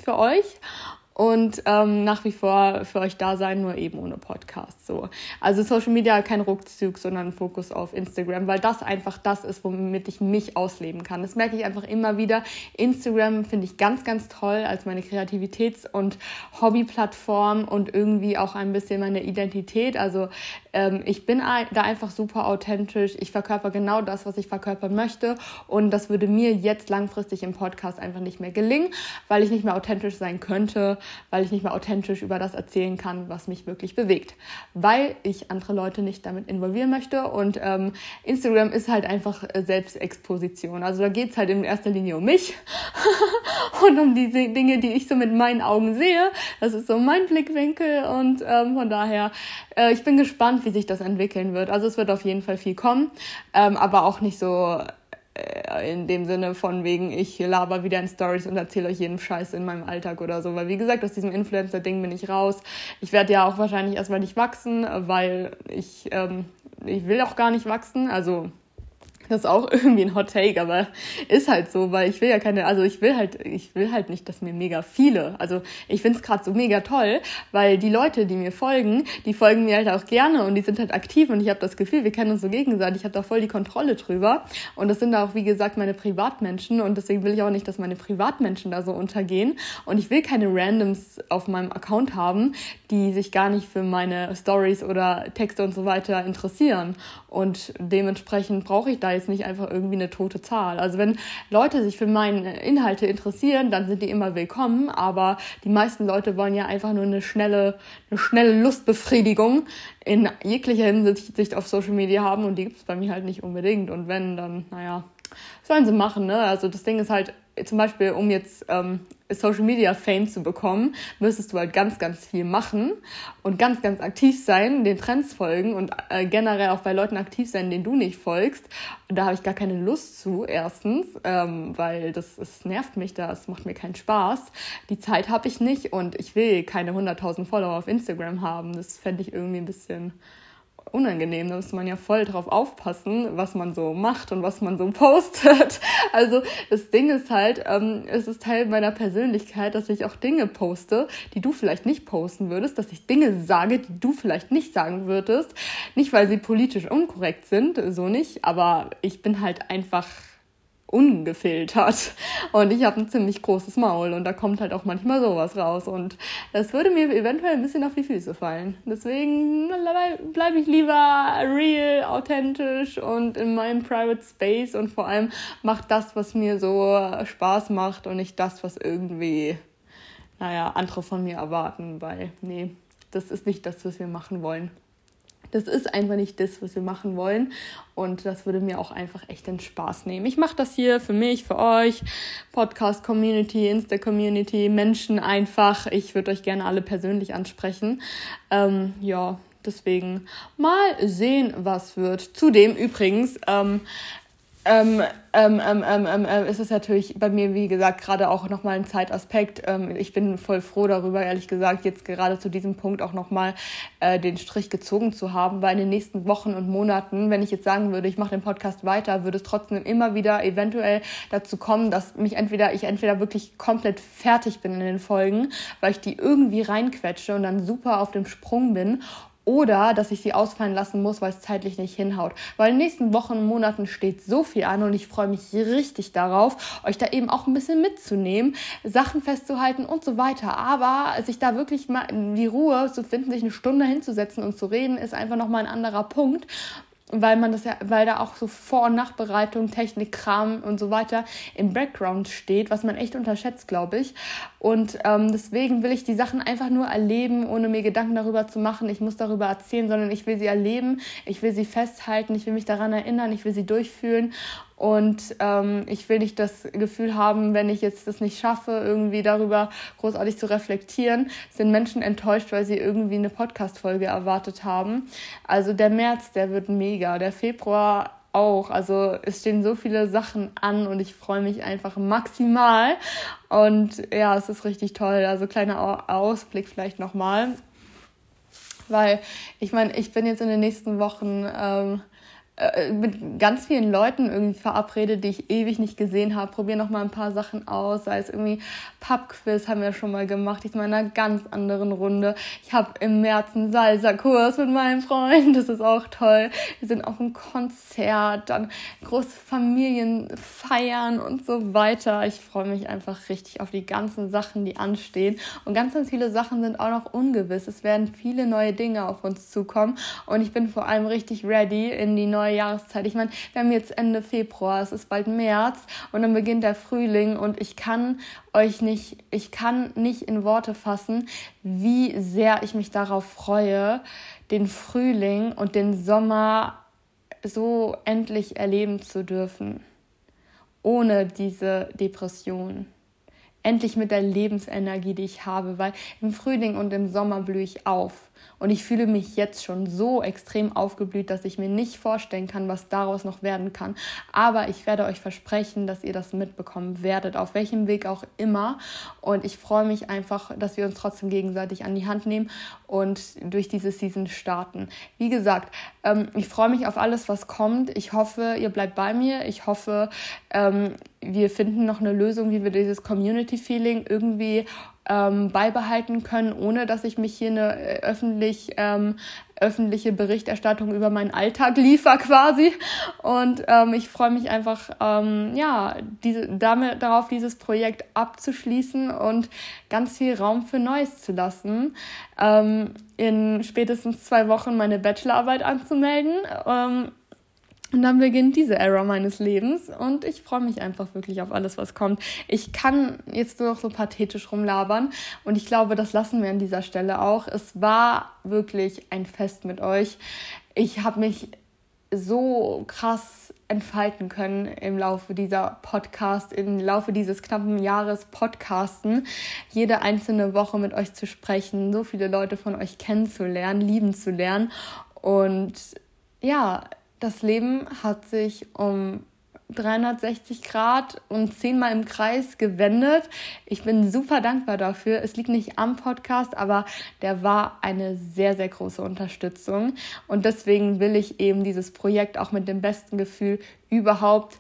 für euch. und ähm, nach wie vor für euch da sein, nur eben ohne Podcast. So. Also Social Media kein Rückzug, sondern Fokus auf Instagram, weil das einfach das ist, womit ich mich ausleben kann. Das merke ich einfach immer wieder. Instagram finde ich ganz, ganz toll als meine Kreativitäts- und Hobbyplattform und irgendwie auch ein bisschen meine Identität. Also ähm, ich bin da einfach super authentisch. Ich verkörper genau das, was ich verkörpern möchte. Und das würde mir jetzt langfristig im Podcast einfach nicht mehr gelingen, weil ich nicht mehr authentisch sein könnte weil ich nicht mehr authentisch über das erzählen kann, was mich wirklich bewegt. Weil ich andere Leute nicht damit involvieren möchte. Und ähm, Instagram ist halt einfach äh, Selbstexposition. Also da geht es halt in erster Linie um mich (laughs) und um die Dinge, die ich so mit meinen Augen sehe. Das ist so mein Blickwinkel und ähm, von daher, äh, ich bin gespannt, wie sich das entwickeln wird. Also es wird auf jeden Fall viel kommen, ähm, aber auch nicht so äh, in dem Sinne von wegen, ich laber wieder in Stories und erzähle euch jeden Scheiß in meinem Alltag oder so. Weil wie gesagt, aus diesem Influencer-Ding bin ich raus. Ich werde ja auch wahrscheinlich erstmal nicht wachsen, weil ich, ähm, ich will auch gar nicht wachsen. Also das ist auch (laughs) irgendwie ein Hot Take, aber ist halt so, weil ich will ja keine, also ich will halt, ich will halt nicht, dass mir mega viele, also ich find's es gerade so mega toll, weil die Leute, die mir folgen, die folgen mir halt auch gerne und die sind halt aktiv und ich habe das Gefühl, wir kennen uns so gegenseitig, ich habe da voll die Kontrolle drüber und das sind auch, wie gesagt, meine Privatmenschen und deswegen will ich auch nicht, dass meine Privatmenschen da so untergehen und ich will keine Randoms auf meinem Account haben, die sich gar nicht für meine Stories oder Texte und so weiter interessieren und dementsprechend brauche ich da jetzt nicht einfach irgendwie eine tote Zahl. Also wenn Leute sich für meine Inhalte interessieren, dann sind die immer willkommen. Aber die meisten Leute wollen ja einfach nur eine schnelle, eine schnelle Lustbefriedigung in jeglicher Hinsicht auf Social Media haben und die gibt es bei mir halt nicht unbedingt. Und wenn, dann, naja, sollen sie machen, ne? Also das Ding ist halt, zum Beispiel, um jetzt ähm, Social Media Fame zu bekommen, müsstest du halt ganz, ganz viel machen und ganz, ganz aktiv sein, den Trends folgen und äh, generell auch bei Leuten aktiv sein, denen du nicht folgst. Da habe ich gar keine Lust zu, erstens, ähm, weil das, das nervt mich, das macht mir keinen Spaß. Die Zeit habe ich nicht und ich will keine 100.000 Follower auf Instagram haben. Das fände ich irgendwie ein bisschen unangenehm. Da muss man ja voll drauf aufpassen, was man so macht und was man so (laughs) postet. Also das Ding ist halt, ähm, es ist Teil meiner Persönlichkeit, dass ich auch Dinge poste, die du vielleicht nicht posten würdest, dass ich Dinge sage, die du vielleicht nicht sagen würdest. Nicht, weil sie politisch unkorrekt sind, so nicht, aber ich bin halt einfach ungefiltert. (laughs) Und ich habe ein ziemlich großes Maul und da kommt halt auch manchmal sowas raus. Und das würde mir eventuell ein bisschen auf die Füße fallen. Deswegen bleibe ich lieber real, authentisch und in meinem Private Space und vor allem macht das, was mir so Spaß macht und nicht das, was irgendwie, naja, andere von mir erwarten, weil, nee, das ist nicht das, was wir machen wollen. Das ist einfach nicht das, was wir machen wollen. Und das würde mir auch einfach echt den Spaß nehmen. Ich mache das hier für mich, für euch, Podcast-Community, Insta-Community, Menschen einfach. Ich würde euch gerne alle persönlich ansprechen. Ähm, ja, deswegen mal sehen, was wird. Zudem übrigens, ähm, ähm, ähm, ähm, ähm, ähm, ähm, ist es natürlich bei mir, wie gesagt, gerade auch nochmal ein Zeitaspekt. Ähm, ich bin voll froh darüber, ehrlich gesagt, jetzt gerade zu diesem Punkt auch nochmal äh, den Strich gezogen zu haben, weil in den nächsten Wochen und Monaten, wenn ich jetzt sagen würde, ich mache den Podcast weiter, würde es trotzdem immer wieder eventuell dazu kommen, dass mich entweder, ich entweder wirklich komplett fertig bin in den Folgen, weil ich die irgendwie reinquetsche und dann super auf dem Sprung bin oder dass ich sie ausfallen lassen muss, weil es zeitlich nicht hinhaut. Weil in den nächsten Wochen und Monaten steht so viel an und ich freue mich richtig darauf, euch da eben auch ein bisschen mitzunehmen, Sachen festzuhalten und so weiter. Aber sich da wirklich mal die Ruhe zu finden, sich eine Stunde hinzusetzen und zu reden, ist einfach nochmal ein anderer Punkt weil man das ja, weil da auch so Vor- und Nachbereitung, Technik, Kram und so weiter im Background steht, was man echt unterschätzt, glaube ich. Und ähm, deswegen will ich die Sachen einfach nur erleben, ohne mir Gedanken darüber zu machen, ich muss darüber erzählen, sondern ich will sie erleben, ich will sie festhalten, ich will mich daran erinnern, ich will sie durchfühlen und ähm, ich will nicht das Gefühl haben, wenn ich jetzt das nicht schaffe, irgendwie darüber großartig zu reflektieren, sind Menschen enttäuscht, weil sie irgendwie eine Podcast-Folge erwartet haben. Also der März, der wird mega. Der Februar auch. Also es stehen so viele Sachen an und ich freue mich einfach maximal. Und ja, es ist richtig toll. Also kleiner Ausblick vielleicht nochmal. Weil ich meine, ich bin jetzt in den nächsten Wochen ähm, äh, mit ganz vielen Leuten irgendwie verabredet, die ich ewig nicht gesehen habe. Probiere noch mal ein paar Sachen aus, sei es irgendwie Pubquiz haben wir schon mal gemacht, diesmal in einer ganz anderen Runde. Ich habe im März einen Salsa-Kurs mit meinem Freund, das ist auch toll. Wir sind auf einem Konzert, dann große Familienfeiern und so weiter. Ich freue mich einfach richtig auf die ganzen Sachen, die anstehen. Und ganz, ganz viele Sachen sind auch noch ungewiss. Es werden viele neue Dinge auf uns zukommen und ich bin vor allem richtig ready in die neue Jahreszeit. Ich meine, wir haben jetzt Ende Februar, es ist bald März und dann beginnt der Frühling und ich kann euch nicht, ich kann nicht in Worte fassen, wie sehr ich mich darauf freue, den Frühling und den Sommer so endlich erleben zu dürfen, ohne diese Depression endlich mit der Lebensenergie, die ich habe, weil im Frühling und im Sommer blühe ich auf. Und ich fühle mich jetzt schon so extrem aufgeblüht, dass ich mir nicht vorstellen kann, was daraus noch werden kann. Aber ich werde euch versprechen, dass ihr das mitbekommen werdet, auf welchem Weg auch immer. Und ich freue mich einfach, dass wir uns trotzdem gegenseitig an die Hand nehmen und durch diese Season starten. Wie gesagt, ähm, ich freue mich auf alles, was kommt. Ich hoffe, ihr bleibt bei mir. Ich hoffe, ähm, wir finden noch eine Lösung, wie wir dieses Community-Feeling irgendwie ähm, beibehalten können, ohne dass ich mich hier eine äh, öffentlich, ähm, öffentliche Berichterstattung über meinen Alltag liefer quasi. Und ähm, ich freue mich einfach, ähm, ja, diese, damit darauf, dieses Projekt abzuschließen und ganz viel Raum für Neues zu lassen. Ähm, in spätestens zwei Wochen meine Bachelorarbeit anzumelden. Ähm, und dann beginnt diese Era meines Lebens und ich freue mich einfach wirklich auf alles, was kommt. Ich kann jetzt nur noch so pathetisch rumlabern und ich glaube, das lassen wir an dieser Stelle auch. Es war wirklich ein Fest mit euch. Ich habe mich so krass entfalten können im Laufe dieser Podcast, im Laufe dieses knappen Jahres Podcasten, jede einzelne Woche mit euch zu sprechen, so viele Leute von euch kennenzulernen, lieben zu lernen und ja, das Leben hat sich um 360 Grad und zehnmal im Kreis gewendet. Ich bin super dankbar dafür. Es liegt nicht am Podcast, aber der war eine sehr, sehr große Unterstützung. Und deswegen will ich eben dieses Projekt auch mit dem besten Gefühl überhaupt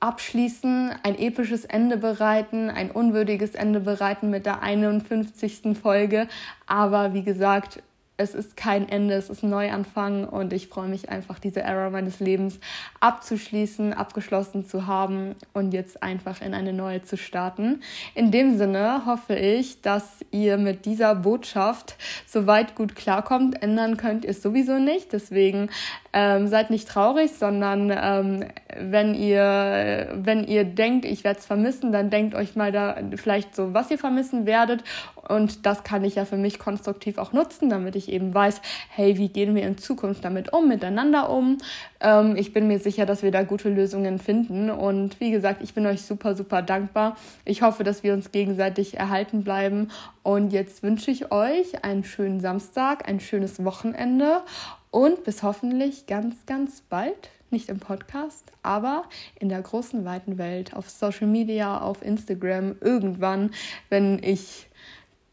abschließen, ein episches Ende bereiten, ein unwürdiges Ende bereiten mit der 51. Folge. Aber wie gesagt, es ist kein Ende, es ist ein Neuanfang und ich freue mich einfach, diese Era meines Lebens abzuschließen, abgeschlossen zu haben und jetzt einfach in eine neue zu starten. In dem Sinne hoffe ich, dass ihr mit dieser Botschaft soweit gut klarkommt. Ändern könnt ihr es sowieso nicht, deswegen ähm, seid nicht traurig, sondern ähm, wenn ihr wenn ihr denkt, ich werde es vermissen, dann denkt euch mal da vielleicht so, was ihr vermissen werdet und das kann ich ja für mich konstruktiv auch nutzen, damit ich eben weiß, hey, wie gehen wir in Zukunft damit um, miteinander um. Ähm, ich bin mir sicher, dass wir da gute Lösungen finden. Und wie gesagt, ich bin euch super, super dankbar. Ich hoffe, dass wir uns gegenseitig erhalten bleiben. Und jetzt wünsche ich euch einen schönen Samstag, ein schönes Wochenende und bis hoffentlich ganz, ganz bald nicht im Podcast, aber in der großen, weiten Welt, auf Social Media, auf Instagram, irgendwann, wenn ich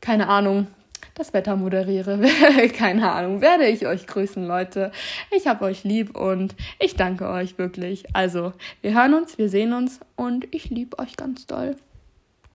keine Ahnung, das Wetter moderiere. (laughs) keine Ahnung, werde ich euch grüßen, Leute. Ich hab euch lieb und ich danke euch wirklich. Also, wir hören uns, wir sehen uns und ich liebe euch ganz doll.